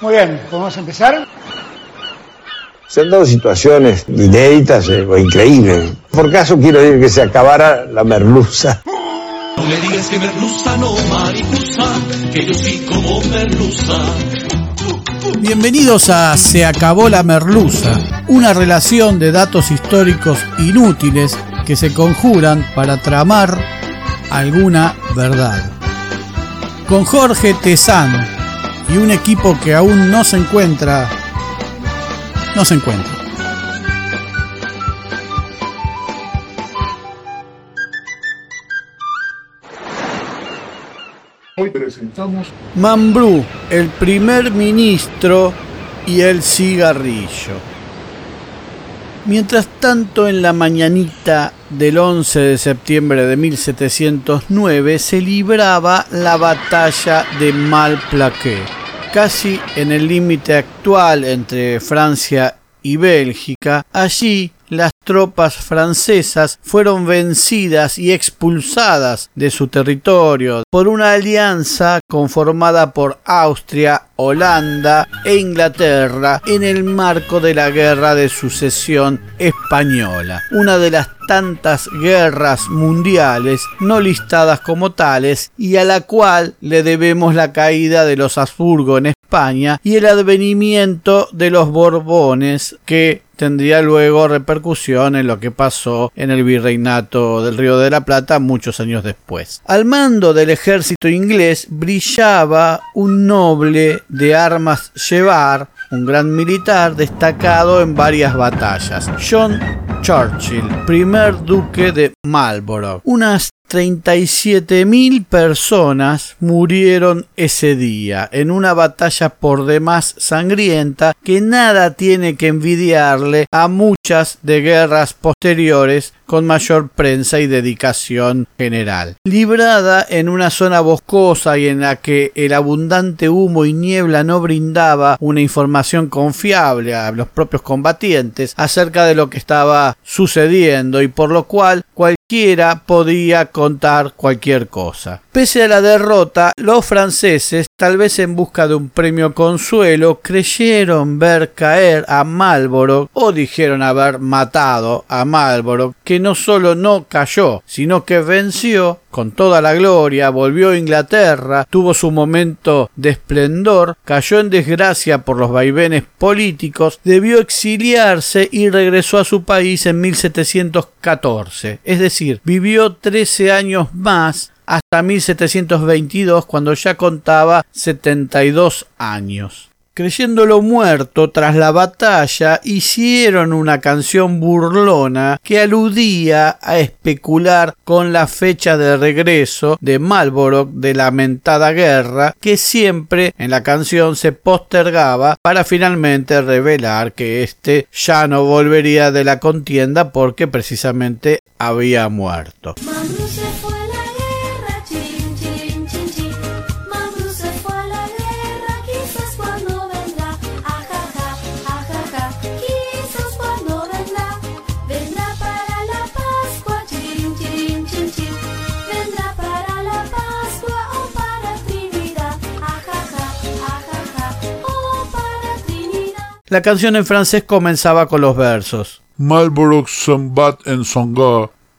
Muy bien, ¿podemos empezar? Se han dado situaciones inéditas eh, o increíbles. Por caso quiero decir que se acabara la merluza. No me digas que merluza no mariposa, que yo sí como merluza. Bienvenidos a Se acabó la merluza, una relación de datos históricos inútiles que se conjuran para tramar alguna verdad. Con Jorge Tezán y un equipo que aún no se encuentra, no se encuentra. Hoy presentamos Mambrú, el primer ministro y el cigarrillo. Mientras tanto, en la mañanita del 11 de septiembre de 1709 se libraba la batalla de Malplaquet, casi en el límite actual entre Francia y Bélgica. Allí las tropas francesas fueron vencidas y expulsadas de su territorio por una alianza conformada por Austria, Holanda e Inglaterra en el marco de la Guerra de Sucesión Española, una de las tantas guerras mundiales no listadas como tales y a la cual le debemos la caída de los Habsburgo en España y el advenimiento de los Borbones que tendría luego repercusión en lo que pasó en el virreinato del Río de la Plata muchos años después. Al mando del ejército inglés brillaba un noble de armas llevar, un gran militar destacado en varias batallas, John Churchill, primer duque de Marlborough. Unas 37.000 personas murieron ese día en una batalla por demás sangrienta que nada tiene que envidiarle a muchas de guerras posteriores con mayor prensa y dedicación general. Librada en una zona boscosa y en la que el abundante humo y niebla no brindaba una información confiable a los propios combatientes acerca de lo que estaba sucediendo y por lo cual cualquiera podía contar cualquier cosa. Pese a la derrota, los franceses, tal vez en busca de un premio consuelo, creyeron ver caer a Marlborough o dijeron haber matado a Marlborough, no solo no cayó, sino que venció con toda la gloria, volvió a Inglaterra, tuvo su momento de esplendor, cayó en desgracia por los vaivenes políticos, debió exiliarse y regresó a su país en 1714. Es decir, vivió 13 años más hasta 1722 cuando ya contaba 72 años creyéndolo muerto tras la batalla, hicieron una canción burlona que aludía a especular con la fecha de regreso de Marlborough de la lamentada guerra, que siempre en la canción se postergaba para finalmente revelar que éste ya no volvería de la contienda porque precisamente había muerto. La canción en francés comenzaba con los versos. Marlborough s'en bat en son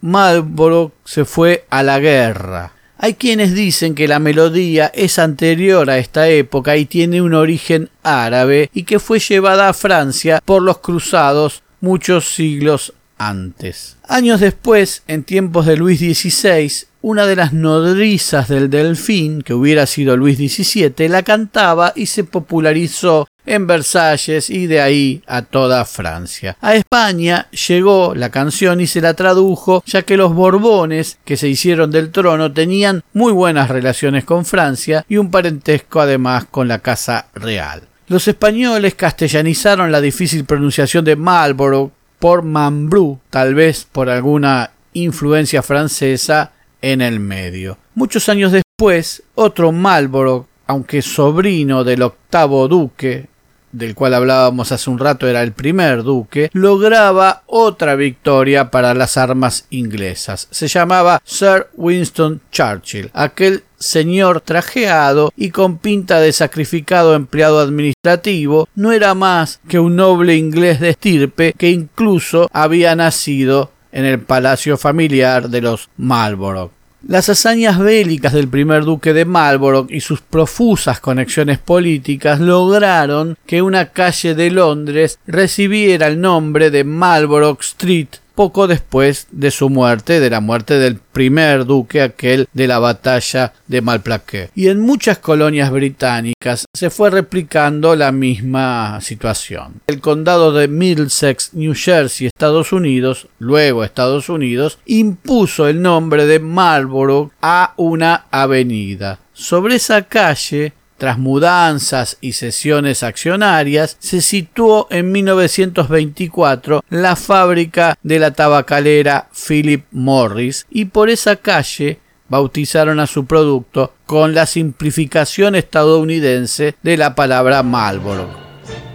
Marlborough se fue a la guerra. Hay quienes dicen que la melodía es anterior a esta época y tiene un origen árabe y que fue llevada a Francia por los cruzados muchos siglos antes. Años después, en tiempos de Luis XVI, una de las nodrizas del Delfín, que hubiera sido Luis XVII, la cantaba y se popularizó en Versalles y de ahí a toda Francia. A España llegó la canción y se la tradujo ya que los Borbones que se hicieron del trono tenían muy buenas relaciones con Francia y un parentesco además con la Casa Real. Los españoles castellanizaron la difícil pronunciación de Marlborough por Mambrú, tal vez por alguna influencia francesa en el medio. Muchos años después, otro Marlborough, aunque sobrino del octavo duque, del cual hablábamos hace un rato era el primer duque, lograba otra victoria para las armas inglesas. Se llamaba Sir Winston Churchill. Aquel señor trajeado y con pinta de sacrificado empleado administrativo, no era más que un noble inglés de estirpe que incluso había nacido en el palacio familiar de los Marlborough. Las hazañas bélicas del primer duque de Marlborough y sus profusas conexiones políticas lograron que una calle de Londres recibiera el nombre de Marlborough Street poco después de su muerte, de la muerte del primer duque, aquel de la batalla de Malplaquet. Y en muchas colonias británicas se fue replicando la misma situación. El condado de Middlesex, New Jersey, Estados Unidos, luego Estados Unidos, impuso el nombre de Marlborough a una avenida. Sobre esa calle tras mudanzas y sesiones accionarias, se situó en 1924 la fábrica de la tabacalera Philip Morris y por esa calle bautizaron a su producto con la simplificación estadounidense de la palabra Marlboro.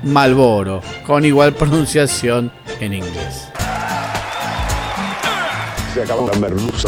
Malboro, con igual pronunciación en inglés. Se acabó la merluza.